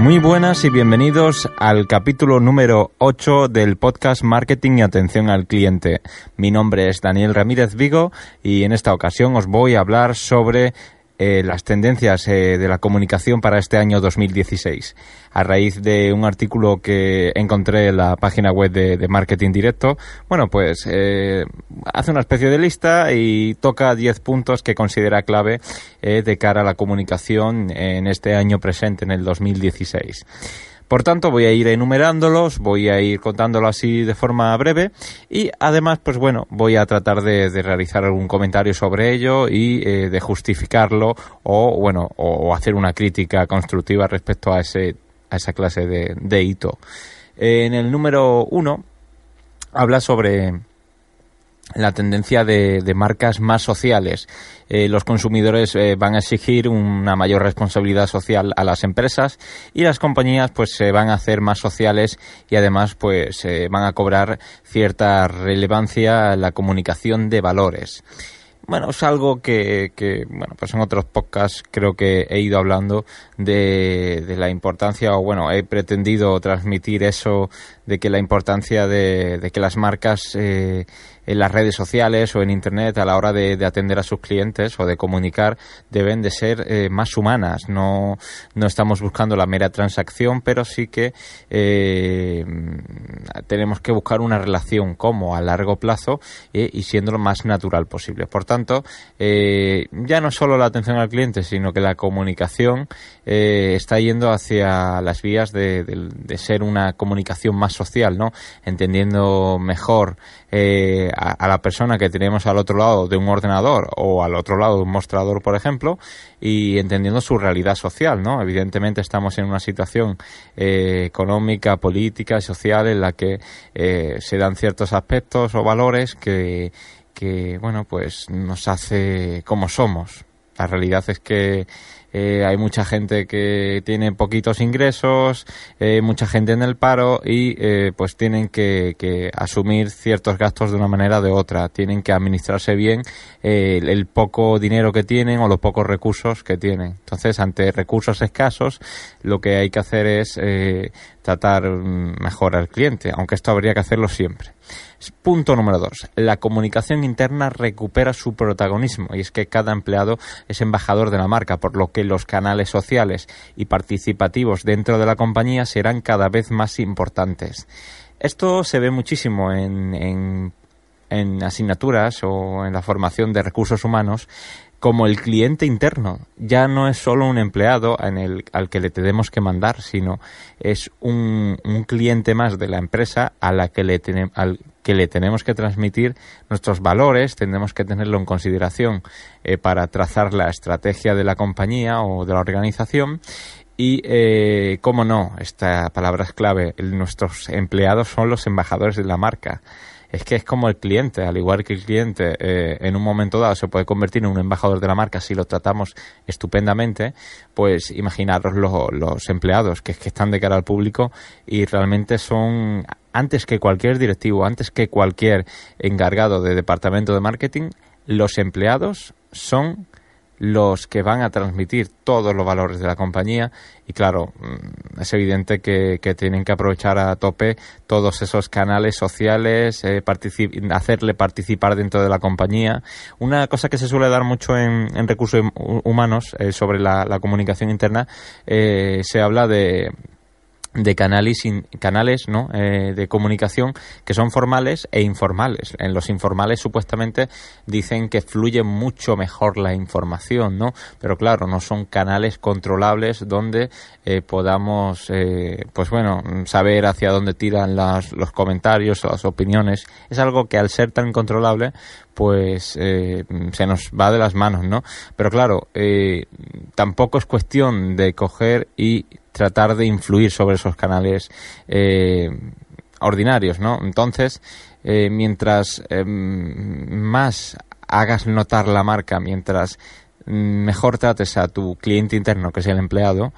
Muy buenas y bienvenidos al capítulo número 8 del podcast Marketing y Atención al Cliente. Mi nombre es Daniel Ramírez Vigo y en esta ocasión os voy a hablar sobre eh, las tendencias eh, de la comunicación para este año 2016. A raíz de un artículo que encontré en la página web de, Marketing Directo, bueno, pues eh, hace una especie de lista y toca 10 puntos que considera clave de cara a la comunicación en este año presente, en el 2016. Por tanto, voy a ir enumerándolos, voy a ir contándolo así de forma breve y además, pues bueno, voy a tratar de, realizar algún comentario sobre ello y eh, de justificarlo o, bueno, o hacer una crítica constructiva respecto a, ese, a esa clase de, hito. en el número uno habla sobre la tendencia de, marcas más sociales. Eh, los consumidores eh, van a exigir una mayor responsabilidad social a las empresas y las compañías pues se van a hacer más sociales y además pues van a cobrar cierta relevancia la comunicación de valores. Bueno, es algo que, que, bueno, pues en otros podcasts creo que he ido hablando de, de, la importancia, o bueno, he pretendido transmitir eso de que la importancia de, de que las marcas eh, en las redes sociales o en Internet a la hora de, atender a sus clientes o de comunicar deben de ser eh, más humanas. No, no estamos buscando la mera transacción, pero sí que eh, tenemos que buscar una relación como a largo plazo eh, y siendo lo más natural posible. Por tanto, ya no solo la atención al cliente, sino que la comunicación está yendo hacia las vías de, de ser una comunicación más social, ¿no? Entendiendo mejor eh, a, la persona que tenemos al otro lado de un ordenador o al otro lado de un mostrador, por ejemplo, y entendiendo su realidad social, ¿no? Evidentemente estamos en una situación eh, económica, política, social en la que eh, se dan ciertos aspectos o valores que, que, bueno, pues nos hace como somos. La realidad es que eh, hay mucha gente que tiene poquitos ingresos, eh, mucha gente en el paro y eh, pues tienen que, que, asumir ciertos gastos de una manera o de otra, tienen que administrarse bien el, el, poco dinero que tienen o los pocos recursos que tienen. Entonces, ante recursos escasos, lo que hay que hacer es tratar mejor al cliente, aunque esto habría que hacerlo siempre. Punto número dos. La comunicación interna recupera su protagonismo y es que cada empleado es embajador de la marca, por lo que los canales sociales y participativos dentro de la compañía serán cada vez más importantes. Esto se ve muchísimo en, en, en asignaturas o en la formación de recursos humanos como el cliente interno. Ya no es solo un empleado en el, al que le tenemos que mandar, sino es un, cliente más de la empresa a la que le, al que le tenemos que transmitir nuestros valores, tenemos que tenerlo en consideración eh, para trazar la estrategia de la compañía o de la organización. Y, eh, cómo no, esta palabra es clave, nuestros empleados son los embajadores de la marca es que es como el cliente, al igual que el cliente eh, en un momento dado se puede convertir en un embajador de la marca si lo tratamos estupendamente, pues imaginaros los empleados que, que están de cara al público y realmente son, antes que cualquier directivo, antes que cualquier encargado de departamento de marketing, los empleados son los que van a transmitir todos los valores de la compañía y claro, mm, es evidente que, tienen que aprovechar a tope todos esos canales sociales, eh, hacerle participar dentro de la compañía. Una cosa que se suele dar mucho en, recursos humanos eh, sobre la, comunicación interna, eh, se habla de de canales, canales ¿no? Eh, de comunicación que son formales e informales. En los informales supuestamente dicen que fluye mucho mejor la información, ¿no? Pero claro, no son canales controlables donde eh, podamos, eh, pues bueno, saber hacia dónde tiran las, los comentarios las opiniones. Es algo que al ser tan incontrolable, pues se nos va de las manos, ¿no? Pero claro, tampoco es cuestión de coger y tratar de influir sobre esos canales eh, ordinarios, ¿no? Entonces, eh, mientras eh, más hagas notar la marca, mientras mejor trates a tu cliente interno, que es el empleado,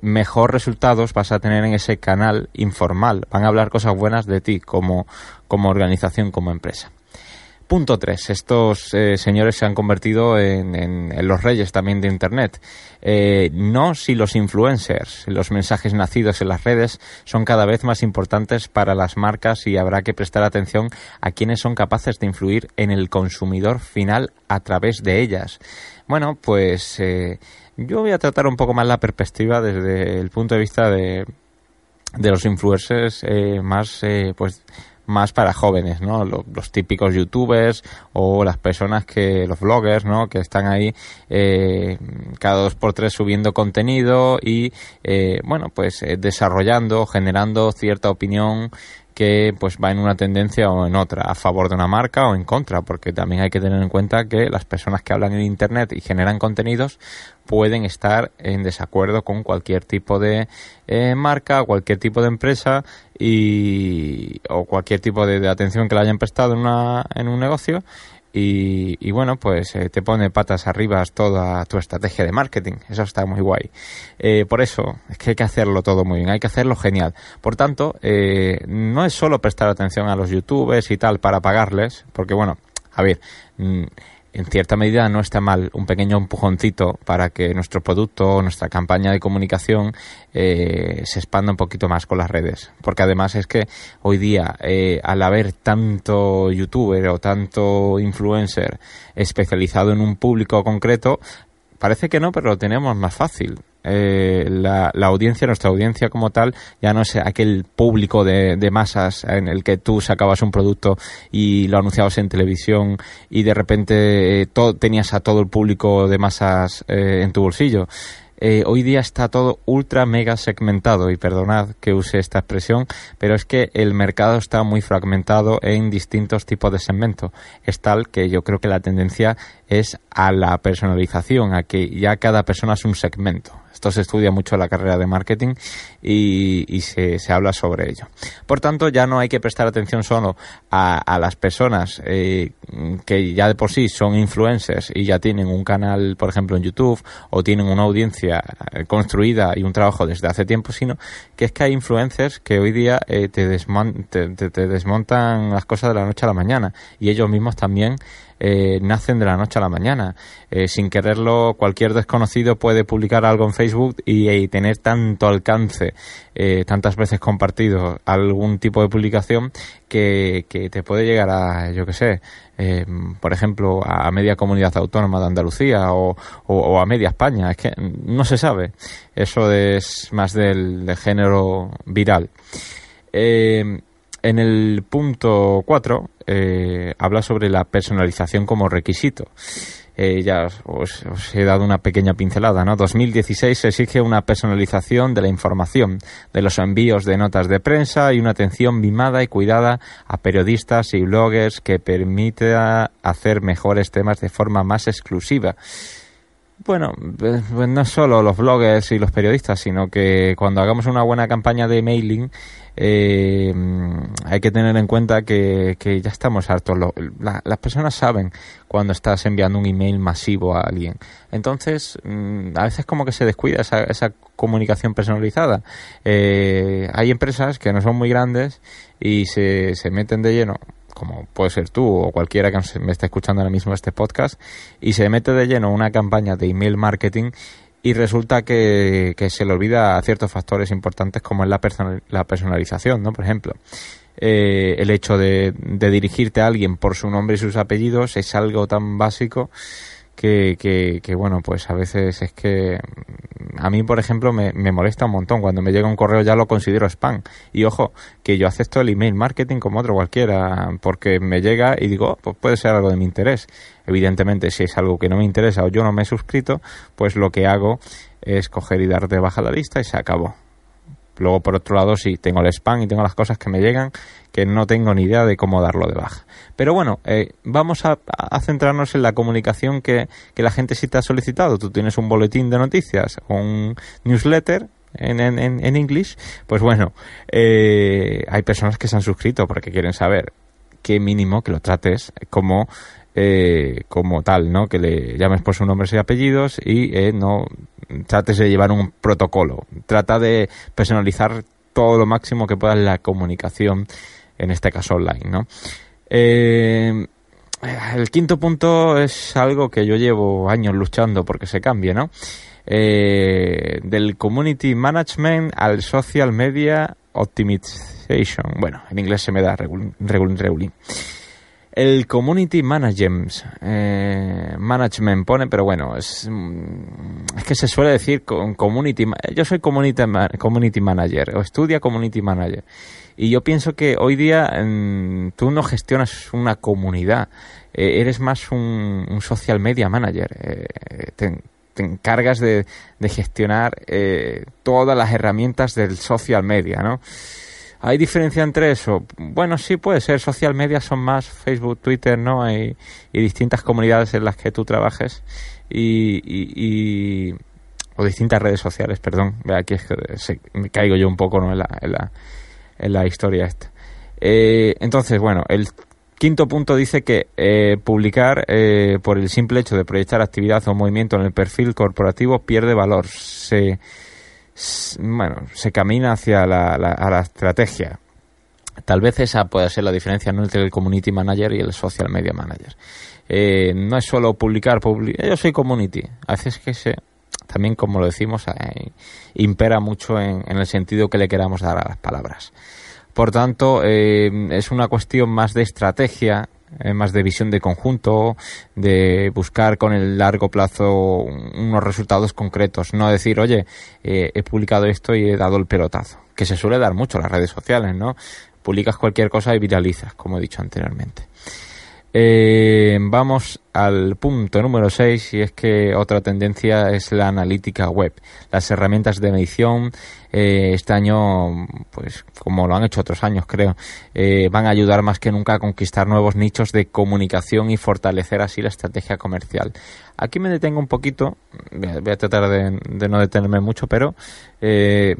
mejor resultados vas a tener en ese canal informal. Van a hablar cosas buenas de ti como, como organización, como empresa. Punto 3. Estos eh, señores se han convertido en, los reyes también de Internet. Eh, no si los influencers, los mensajes nacidos en las redes son cada vez más importantes para las marcas y habrá que prestar atención a quienes son capaces de influir en el consumidor final a través de ellas. Bueno, pues eh, yo voy a tratar un poco más la perspectiva desde el punto de vista de, de los influencers más, pues, más para jóvenes, ¿no? Los, típicos youtubers o las personas que, los vloggers, ¿no? Que están ahí eh, cada dos por tres subiendo contenido y, eh, bueno, pues eh, desarrollando, generando cierta opinión que pues va en una tendencia o en otra, a favor de una marca o en contra, porque también hay que tener en cuenta que las personas que hablan en Internet y generan contenidos pueden estar en desacuerdo con cualquier tipo de eh, marca, cualquier tipo de empresa y, o cualquier tipo de, atención que le hayan prestado en, una, en un negocio y, bueno, pues eh, te pone patas arriba toda tu estrategia de marketing. Eso está muy guay. Eh, por eso es que hay que hacerlo todo muy bien, hay que hacerlo genial. Por tanto, eh, no es solo prestar atención a los youtubers y tal para pagarles, porque bueno, a ver, mm, en cierta medida no está mal un pequeño empujoncito para que nuestro producto o nuestra campaña de comunicación eh, se expanda un poquito más con las redes. Porque además es que hoy día, eh, al haber tanto youtuber o tanto influencer especializado en un público concreto, parece que no, pero lo tenemos más fácil. Eh, la, audiencia, nuestra audiencia como tal, ya no es aquel público de, masas en el que tú sacabas un producto y lo anunciabas en televisión y de repente eh, tenías a todo el público de masas eh, en tu bolsillo. Eh, hoy día está todo ultra mega segmentado y perdonad que use esta expresión, pero es que el mercado está muy fragmentado en distintos tipos de segmento. Es tal que yo creo que la tendencia es a la personalización, a que ya cada persona es un segmento. Se estudia mucho la carrera de marketing y, se, habla sobre ello. Por tanto, ya no hay que prestar atención solo a, las personas eh, que ya de por sí son influencers y ya tienen un canal, por ejemplo, en YouTube o tienen una audiencia eh, construida y un trabajo desde hace tiempo, sino que es que hay influencers que hoy día eh, te, te desmontan las cosas de la noche a la mañana y ellos mismos también eh, nacen de la noche a la mañana. Sin quererlo, cualquier desconocido puede publicar algo en Facebook y, tener tanto alcance, eh, tantas veces compartido algún tipo de publicación que, te puede llegar a, yo que sé, por ejemplo, a media comunidad autónoma de Andalucía o, a media España. Es que no se sabe. Eso es más del, género viral. En el punto 4 eh, habla sobre la personalización como requisito. Eh, ya os, he dado una pequeña pincelada, ¿no? 2016 exige una personalización de la información, de los envíos de notas de prensa y una atención mimada y cuidada a periodistas y bloggers que permita hacer mejores temas de forma más exclusiva. Bueno, pues, pues no solo los bloggers y los periodistas, sino que cuando hagamos una buena campaña de mailing, eh, hay que tener en cuenta que, ya estamos hartos. las personas saben cuando estás enviando un email masivo a alguien. Entonces, mm, a veces como que se descuida esa, esa comunicación personalizada. Eh, hay empresas que no son muy grandes y se, se meten de lleno como puede ser tú o cualquiera que me esté escuchando ahora mismo este podcast, y se mete de lleno una campaña de email marketing y resulta que, se le olvida ciertos factores importantes como es la, la personalización, ¿no? Por ejemplo, eh, el hecho de, dirigirte a alguien por su nombre y sus apellidos es algo tan básico que, que, que, bueno, pues a veces es que a mí, por ejemplo, me, me, molesta un montón. Cuando me llega un correo ya lo considero spam. Y ojo, que yo acepto el email marketing como otro cualquiera, porque me llega y digo, oh, pues puede ser algo de mi interés. Evidentemente, si es algo que no me interesa o yo no me he suscrito, pues lo que hago es coger y dar de baja la lista y se acabó. Luego, por otro lado, sí, tengo el spam y tengo las cosas que me llegan que no tengo ni idea de cómo darlo de baja. Pero bueno, eh, vamos a, centrarnos en la comunicación que, la gente sí te ha solicitado. Tú tienes un boletín de noticias o un newsletter en, en, en English, pues bueno, eh, hay personas que se han suscrito porque quieren saber qué mínimo que lo trates como eh, como tal, ¿no? Que le llames por sus nombres y apellidos y eh, no trates de llevar un protocolo. Trata de personalizar todo lo máximo que puedas la comunicación, en este caso online, ¿no? Eh, el quinto punto es algo que yo llevo años luchando porque se cambie, ¿no? del community management al social media optimization. Bueno, en inglés se me da regulín. Regul, el Community Management, eh, management pone, pero bueno, es, mm, es que se suele decir con Community. Yo soy Community, community Manager o estudia Community Manager. Y yo pienso que hoy día mm, tú no gestionas una comunidad, eh, eres más un, social media manager. Eh, encargas de, de gestionar todas las herramientas del social media, ¿no? ¿Hay diferencia entre eso? Bueno, sí puede ser. Social media son más Facebook, Twitter, ¿no? Y distintas comunidades en las que tú trabajes y, y, o distintas redes sociales, perdón. Aquí es que me caigo yo un poco ¿no? en, la, en, la, en la historia esta. Eh, entonces, bueno, el quinto punto dice que eh, publicar eh, por el simple hecho de proyectar actividad o movimiento en el perfil corporativo pierde valor. Se bueno, se camina hacia la, a la estrategia. Tal vez esa pueda ser la diferencia entre el community manager y el social media manager. Eh, no es solo publicar, yo soy community. A veces que se, también como lo decimos, eh, impera mucho en, el sentido que le queramos dar a las palabras. Por tanto, eh, es una cuestión más de estrategia eh, más de visión de conjunto, de buscar con el largo plazo unos resultados concretos, no decir, oye, eh, he publicado esto y he dado el pelotazo, que se suele dar mucho en las redes sociales, ¿no? Publicas cualquier cosa y viralizas, como he dicho anteriormente. Eh, vamos al punto número 6 y es que otra tendencia es la analítica web. Las herramientas de medición eh, este año, pues como lo han hecho otros años creo, eh, van a ayudar más que nunca a conquistar nuevos nichos de comunicación y fortalecer así la estrategia comercial. Aquí me detengo un poquito, voy a, tratar de, no detenerme mucho, pero... Eh,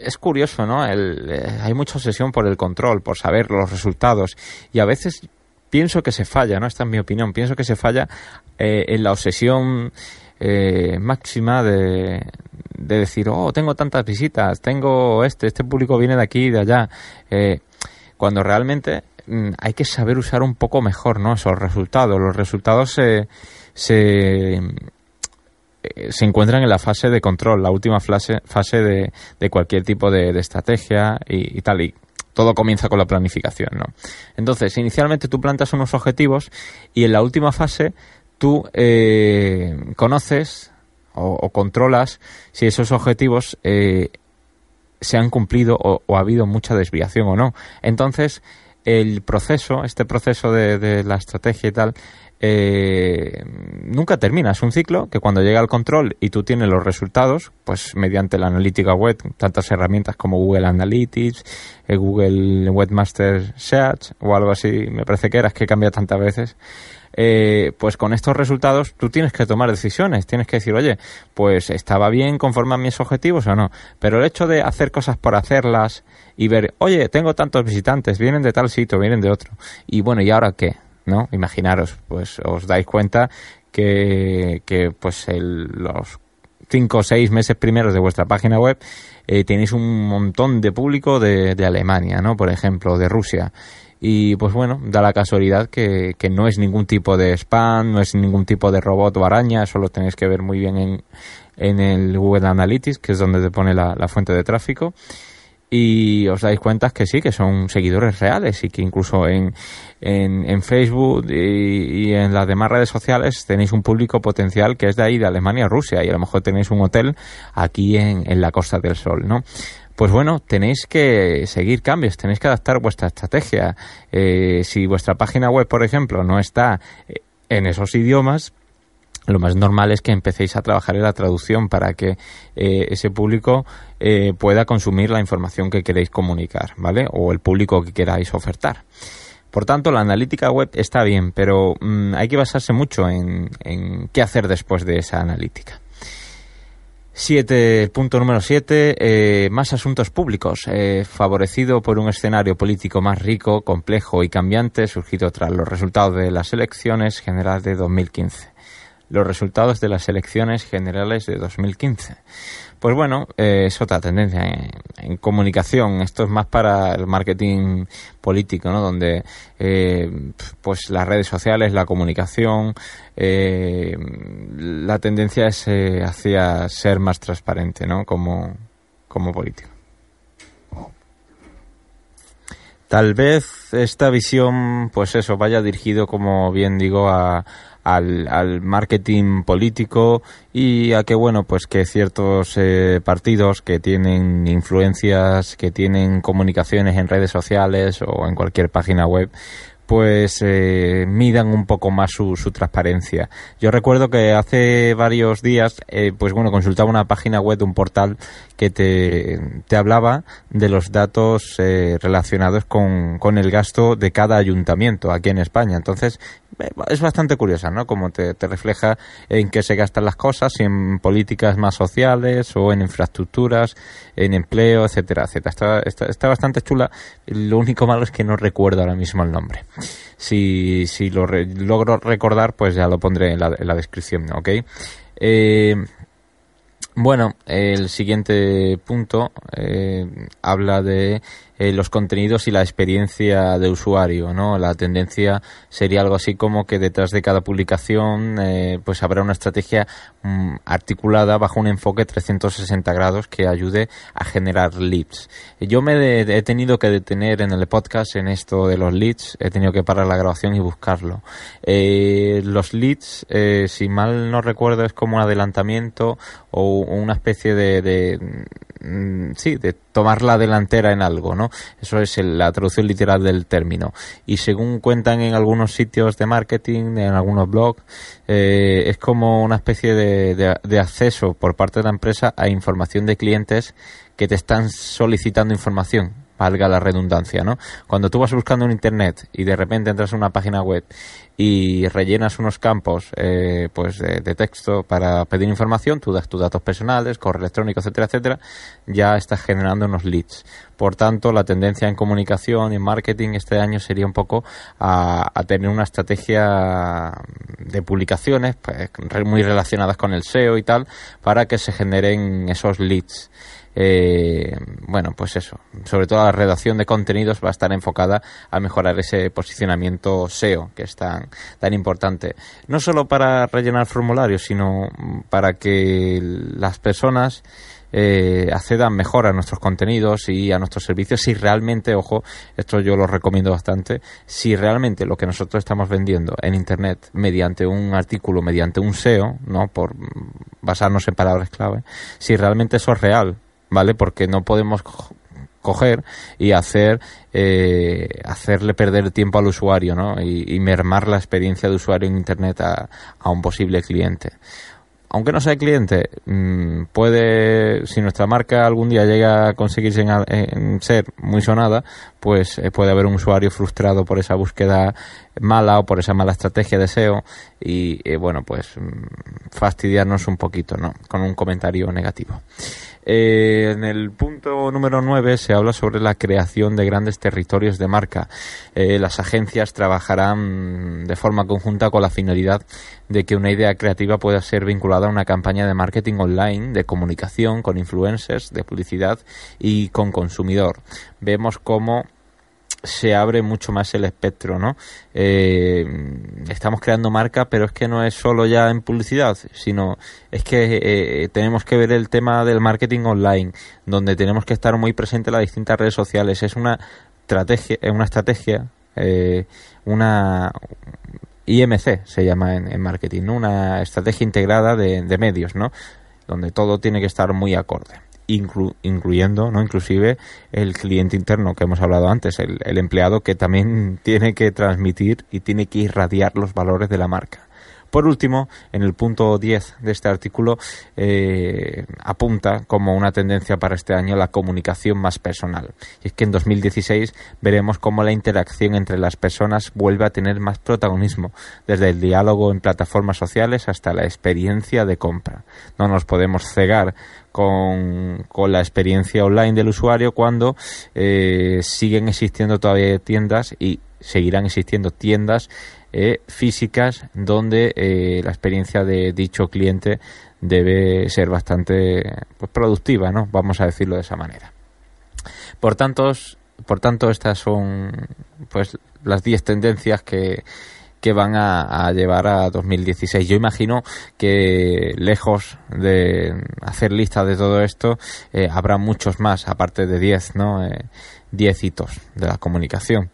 es curioso, ¿no? hay mucha obsesión por el control, por saber los resultados y a veces pienso que se falla, ¿no? Esta es mi opinión. Pienso que se falla eh, en la obsesión eh, máxima de, de, decir, oh, tengo tantas visitas, tengo este, este público viene de aquí y de allá. Eh, cuando realmente mm, hay que saber usar un poco mejor, ¿no? Esos resultados. Los resultados se, se, se encuentran en la fase de control, la última fase, fase de, de cualquier tipo de, de estrategia y, y tal. Y todo comienza con la planificación, ¿no? Entonces, inicialmente tú plantas unos objetivos y en la última fase tú eh, conoces o, controlas si esos objetivos eh, se han cumplido o, ha habido mucha desviación o no. Entonces, el proceso, este proceso de, de la estrategia y tal, eh, nunca termina. Es un ciclo que cuando llega al control y tú tienes los resultados, pues mediante la analítica web, tantas herramientas como Google Analytics, eh, Google Webmaster Search o algo así, me parece que era, que cambia tantas veces. Eh, pues con estos resultados tú tienes que tomar decisiones, tienes que decir, oye, pues estaba bien conforme a mis objetivos o no. Pero el hecho de hacer cosas por hacerlas y ver, oye, tengo tantos visitantes, vienen de tal sitio, vienen de otro. Y bueno, ¿y ahora qué? ¿No? Imaginaros, pues os dais cuenta que, que pues los cinco o seis meses primeros de vuestra página web eh, tenéis un montón de público de, de Alemania, ¿no? Por ejemplo, de Rusia. Y pues bueno, da la casualidad que, que, no es ningún tipo de spam, no es ningún tipo de robot o araña, eso lo tenéis que ver muy bien en, en el Google Analytics, que es donde te pone la fuente de tráfico. Y os dais cuenta que sí, que son seguidores reales y que incluso en, en, Facebook y, en las demás redes sociales tenéis un público potencial que es de ahí, de Alemania Rusia, y a lo mejor tenéis un hotel aquí en, en la Costa del Sol, ¿no? Pues bueno, tenéis que seguir cambios, tenéis que adaptar vuestra estrategia. Eh, si vuestra página web, por ejemplo, no está eh, en esos idiomas, lo más normal es que empecéis a trabajar en la traducción para que eh, ese público eh, pueda consumir la información que queréis comunicar, ¿vale? O el público que queráis ofertar. Por tanto, la analítica web está bien, pero mm, hay que basarse mucho en, qué hacer después de esa analítica. Siete, punto número 7, eh, más asuntos públicos, favorecido por un escenario político más rico, complejo y cambiante, surgido tras los resultados de las elecciones generales de 2015 los resultados de las elecciones generales de 2015. Pues bueno, eh, es otra tendencia en, comunicación. Esto es más para el marketing político, ¿no? Donde eh, pues las redes sociales, la comunicación, eh, la tendencia es hacia ser más transparente, ¿no? Como, como político. Tal vez esta visión, pues eso, vaya dirigido, como bien digo, a, al, marketing político y a que bueno pues que ciertos eh, partidos que tienen influencias que tienen comunicaciones en redes sociales o en cualquier página web pues eh, midan un poco más su, su, transparencia. Yo recuerdo que hace varios días, eh, pues bueno, consultaba una página web de un portal que te, hablaba de los datos eh, relacionados con, el gasto de cada ayuntamiento aquí en España. Entonces, es bastante curiosa, ¿no? Como te, te, refleja en qué se gastan las cosas, si en políticas más sociales o en infraestructuras, en empleo, etcétera, etcétera. Está, está, está bastante chula. Lo único malo es que no recuerdo ahora mismo el nombre. Si, si lo logro recordar, pues ya lo pondré en la, en la descripción, ¿ok? Eh, bueno, el siguiente punto eh, habla de eh, los contenidos y la experiencia de usuario, ¿no? La tendencia sería algo así como que detrás de cada publicación eh, pues habrá una estrategia mm, articulada bajo un enfoque 360 grados que ayude a generar leads. Yo me he tenido que detener en el podcast en esto de los leads, he tenido que parar la grabación y buscarlo. Eh, los leads, si mal no recuerdo, es como un adelantamiento o una especie de Mm, sí, de tomar la delantera en algo, ¿no? Eso es la traducción literal del término. Y según cuentan en algunos sitios de marketing, en algunos blogs, eh, es como una especie de acceso por parte de la empresa a información de clientes que te están solicitando información valga la redundancia, ¿no? Cuando tú vas buscando en internet y de repente entras a una página web y rellenas unos campos eh, pues de, texto para pedir información, tú das tus datos personales, correo electrónico, etcétera, etcétera, ya estás generando unos leads. Por tanto, la tendencia en comunicación y en marketing este año sería un poco a, tener una estrategia de publicaciones pues, muy relacionadas con el SEO y tal, para que se generen esos leads eh, bueno, pues eso, sobre todo la redacción de contenidos va a estar enfocada a mejorar ese posicionamiento SEO que es tan, tan importante. No solo para rellenar formularios, sino para que las personas eh, accedan mejor a nuestros contenidos y a nuestros servicios si realmente, ojo, esto yo lo recomiendo bastante, si realmente lo que nosotros estamos vendiendo en Internet mediante un artículo, mediante un SEO, ¿no? Por basarnos en palabras clave, si realmente eso es real, ¿vale? Porque no podemos coger y hacer eh, hacerle perder tiempo al usuario, ¿no? Y, mermar la experiencia de usuario en Internet a, un posible cliente. Aunque no sea cliente, mm, puede, si nuestra marca algún día llega a conseguirse en, ser muy sonada, pues eh, puede haber un usuario frustrado por esa búsqueda mala o por esa mala estrategia de SEO y, eh, bueno, pues mm, fastidiarnos un poquito, ¿no? Con un comentario negativo. Eh, en el punto número 9 se habla sobre la creación de grandes territorios de marca. Eh, las agencias trabajarán de forma conjunta con la finalidad de que una idea creativa pueda ser vinculada a una campaña de marketing online, de comunicación, con influencers, de publicidad y con consumidor. Vemos cómo se abre mucho más el espectro, ¿no? Eh, estamos creando marca, pero es que no es solo ya en publicidad, sino es que eh, tenemos que ver el tema del marketing online, donde tenemos que estar muy presente en las distintas redes sociales. Es una estrategia, una estrategia, eh, una IMC se llama en, marketing, ¿no? Una estrategia integrada de, de medios, ¿no? Donde todo tiene que estar muy acorde incluyendo, ¿no? Inclusive el cliente interno que hemos hablado antes, el, el empleado que también tiene que transmitir y tiene que irradiar los valores de la marca. Por último, en el punto 10 de este artículo eh, apunta como una tendencia para este año la comunicación más personal. Y es que en 2016 veremos cómo la interacción entre las personas vuelve a tener más protagonismo, desde el diálogo en plataformas sociales hasta la experiencia de compra. No nos podemos cegar con, la experiencia online del usuario cuando eh, siguen existiendo todavía tiendas y seguirán existiendo tiendas eh, físicas donde eh, la experiencia de dicho cliente debe ser bastante pues, productiva, ¿no? Vamos a decirlo de esa manera. Por tanto, por tanto estas son pues las 10 tendencias que, que van a, llevar a 2016. Yo imagino que lejos de hacer lista de todo esto, eh, habrá muchos más, aparte de 10, ¿no? 10 hitos de la comunicación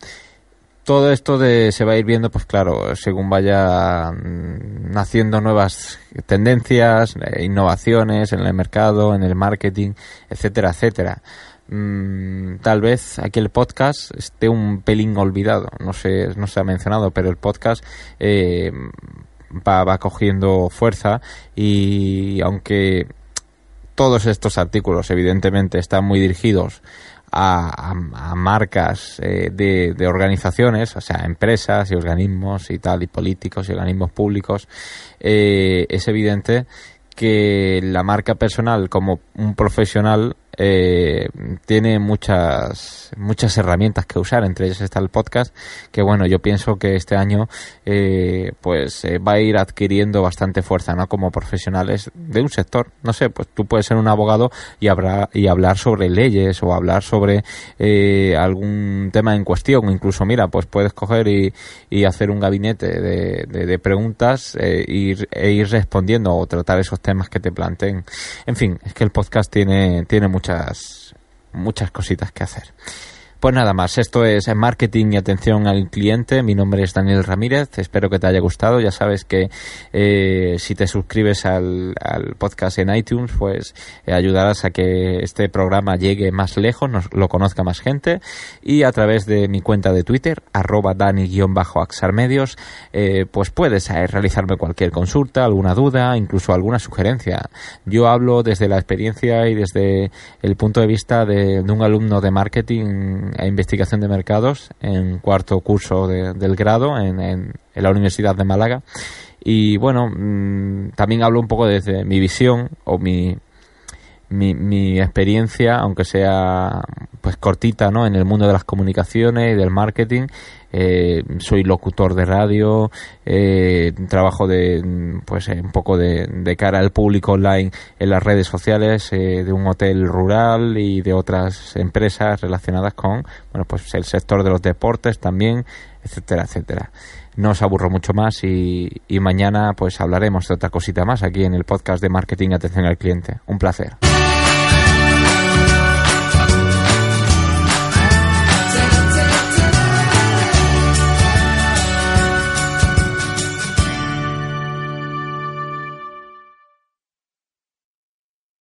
todo esto de, se va a ir viendo, pues claro, según vaya mm, naciendo nuevas tendencias, eh, innovaciones en el mercado, en el marketing, etcétera, etcétera. Mm, tal vez aquí el podcast esté un pelín olvidado, no sé, no se ha mencionado, pero el podcast eh, va, cogiendo fuerza y aunque todos estos artículos evidentemente están muy dirigidos a, marcas eh, de, organizaciones, o sea, empresas y organismos y tal, y políticos y organismos públicos, eh, es evidente que la marca personal como un profesional eh, tiene muchas muchas herramientas que usar entre ellas está el podcast que bueno yo pienso que este año eh, pues eh, va a ir adquiriendo bastante fuerza no como profesionales de un sector. No sé pues tú puedes ser un abogado y habrá y hablar sobre leyes o hablar sobre algún tema en cuestión. Incluso mira pues puedes coger y, y hacer un gabinete de, de, preguntas ir, e ir respondiendo o tratar esos temas que te planteen. En fin es que el podcast tiene tiene mucho muchas, muchas cositas que hacer. Pues nada más, esto es marketing y atención al cliente. Mi nombre es Daniel Ramírez, espero que te haya gustado. Ya sabes que eh, si te suscribes al, podcast en iTunes, pues eh, ayudarás a que este programa llegue más lejos, nos, lo conozca más gente. Y a través de mi cuenta de Twitter, arroba dani-axarmedios, eh, pues puedes realizarme cualquier consulta, alguna duda, incluso alguna sugerencia. Yo hablo desde la experiencia y desde el punto de vista de un alumno de marketing investigación de mercados en cuarto curso del grado en, en, la Universidad de Málaga. Y bueno, mm, también hablo un poco desde mi visión o mi, mi, mi, experiencia, aunque sea pues cortita, ¿no? En el mundo de las comunicaciones y del marketing, eh, soy locutor de radio, eh, trabajo de, pues un poco de, de, cara al público online en las redes sociales eh, de un hotel rural y de otras empresas relacionadas con, bueno, pues el sector de los deportes también, etcétera, etcétera no os aburro mucho más y, mañana pues hablaremos de otra cosita más aquí en el podcast de marketing atención al cliente. Un placer.